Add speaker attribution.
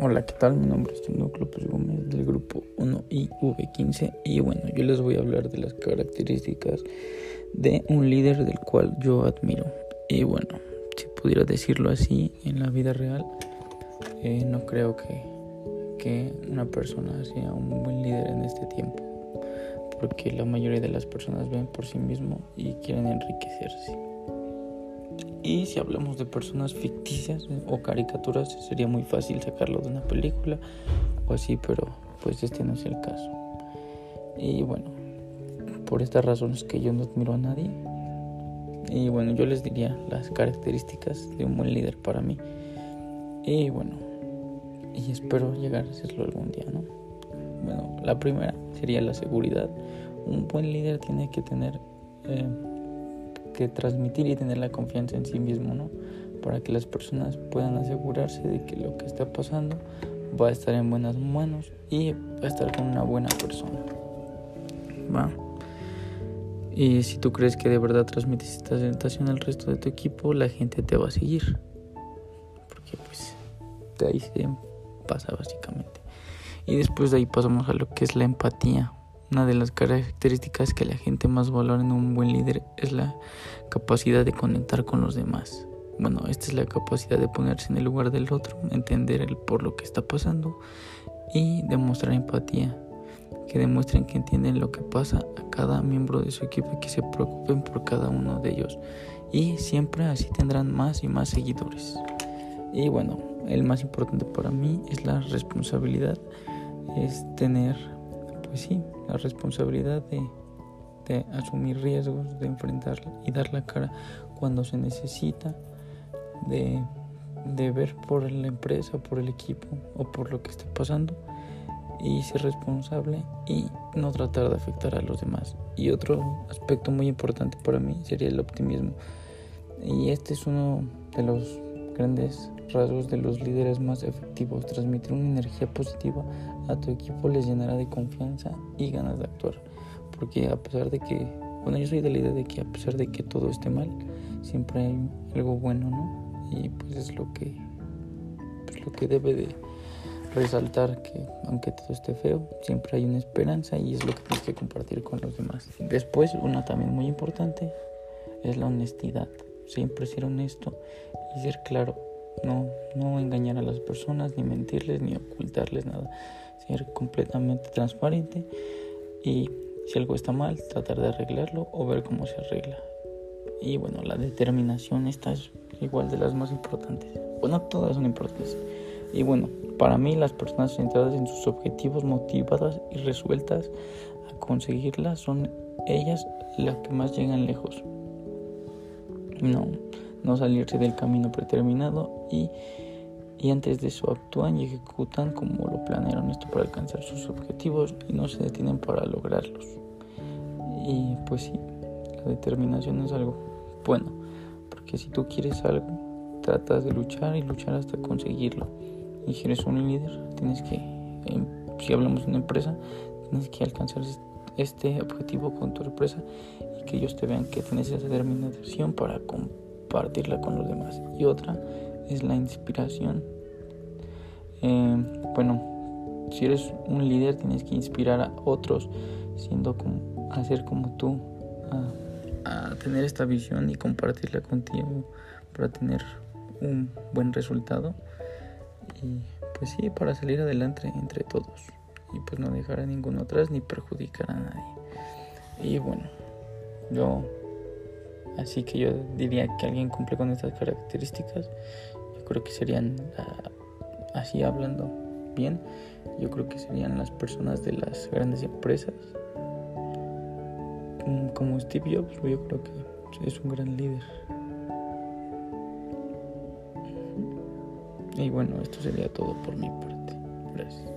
Speaker 1: Hola, ¿qué tal? Mi nombre es Tino López Gómez del grupo 1IV15 y bueno, yo les voy a hablar de las características de un líder del cual yo admiro. Y bueno, si pudiera decirlo así en la vida real, eh, no creo que, que una persona sea un buen líder en este tiempo, porque la mayoría de las personas ven por sí mismo y quieren enriquecerse. Y si hablamos de personas ficticias o caricaturas, sería muy fácil sacarlo de una película o así, pero pues este no es el caso. Y bueno, por estas razones que yo no admiro a nadie. Y bueno, yo les diría las características de un buen líder para mí. Y bueno, y espero llegar a hacerlo algún día, ¿no? Bueno, la primera sería la seguridad. Un buen líder tiene que tener... Eh, que transmitir y tener la confianza en sí mismo, ¿no? Para que las personas puedan asegurarse de que lo que está pasando va a estar en buenas manos y va a estar con una buena persona. Va. Y si tú crees que de verdad transmites esta sensación al resto de tu equipo, la gente te va a seguir. Porque pues de ahí se pasa básicamente. Y después de ahí pasamos a lo que es la empatía. Una de las características que la gente más valora en un buen líder es la capacidad de conectar con los demás. Bueno, esta es la capacidad de ponerse en el lugar del otro, entender por lo que está pasando y demostrar empatía. Que demuestren que entienden lo que pasa a cada miembro de su equipo y que se preocupen por cada uno de ellos. Y siempre así tendrán más y más seguidores. Y bueno, el más importante para mí es la responsabilidad, es tener pues sí, la responsabilidad de, de asumir riesgos, de enfrentar y dar la cara cuando se necesita, de, de ver por la empresa, por el equipo o por lo que esté pasando y ser responsable y no tratar de afectar a los demás. Y otro aspecto muy importante para mí sería el optimismo. Y este es uno de los grandes rasgos de los líderes más efectivos. Transmitir una energía positiva a tu equipo les llenará de confianza y ganas de actuar. Porque a pesar de que, bueno, yo soy de la idea de que a pesar de que todo esté mal, siempre hay algo bueno, ¿no? Y pues es lo que, pues lo que debe de resaltar que aunque todo esté feo, siempre hay una esperanza y es lo que tienes que compartir con los demás. Después, una también muy importante es la honestidad. Siempre ser honesto y ser claro no, no engañar a las personas, ni mentirles, ni ocultarles nada. Ser completamente transparente y si algo está mal, tratar de arreglarlo o ver cómo se arregla. Y bueno, la determinación esta es igual de las más importantes. Bueno, todas son importantes. Y bueno, para mí las personas centradas en sus objetivos, motivadas y resueltas a conseguirlas, son ellas las que más llegan lejos. No, no salirse del camino predeterminado y, y antes de eso actúan y ejecutan como lo planearon esto para alcanzar sus objetivos y no se detienen para lograrlos. Y pues sí, la determinación es algo bueno, porque si tú quieres algo, tratas de luchar y luchar hasta conseguirlo. Y si eres un líder, tienes que, em, si hablamos de una empresa, tienes que alcanzar este objetivo con tu empresa y que ellos te vean que tienes esa determinación para compartirla con los demás. Y otra es la inspiración. Eh, bueno, si eres un líder tienes que inspirar a otros, siendo como, a ser como tú, a, a tener esta visión y compartirla contigo para tener un buen resultado. Y pues sí, para salir adelante entre todos. Y pues no dejar a ninguno atrás ni perjudicar a nadie. Y bueno, yo Así que yo diría que alguien cumple con estas características. Yo creo que serían, así hablando bien, yo creo que serían las personas de las grandes empresas. Mm, como Steve Jobs, yo creo que es un gran líder. Y bueno, esto sería todo por mi parte. Gracias.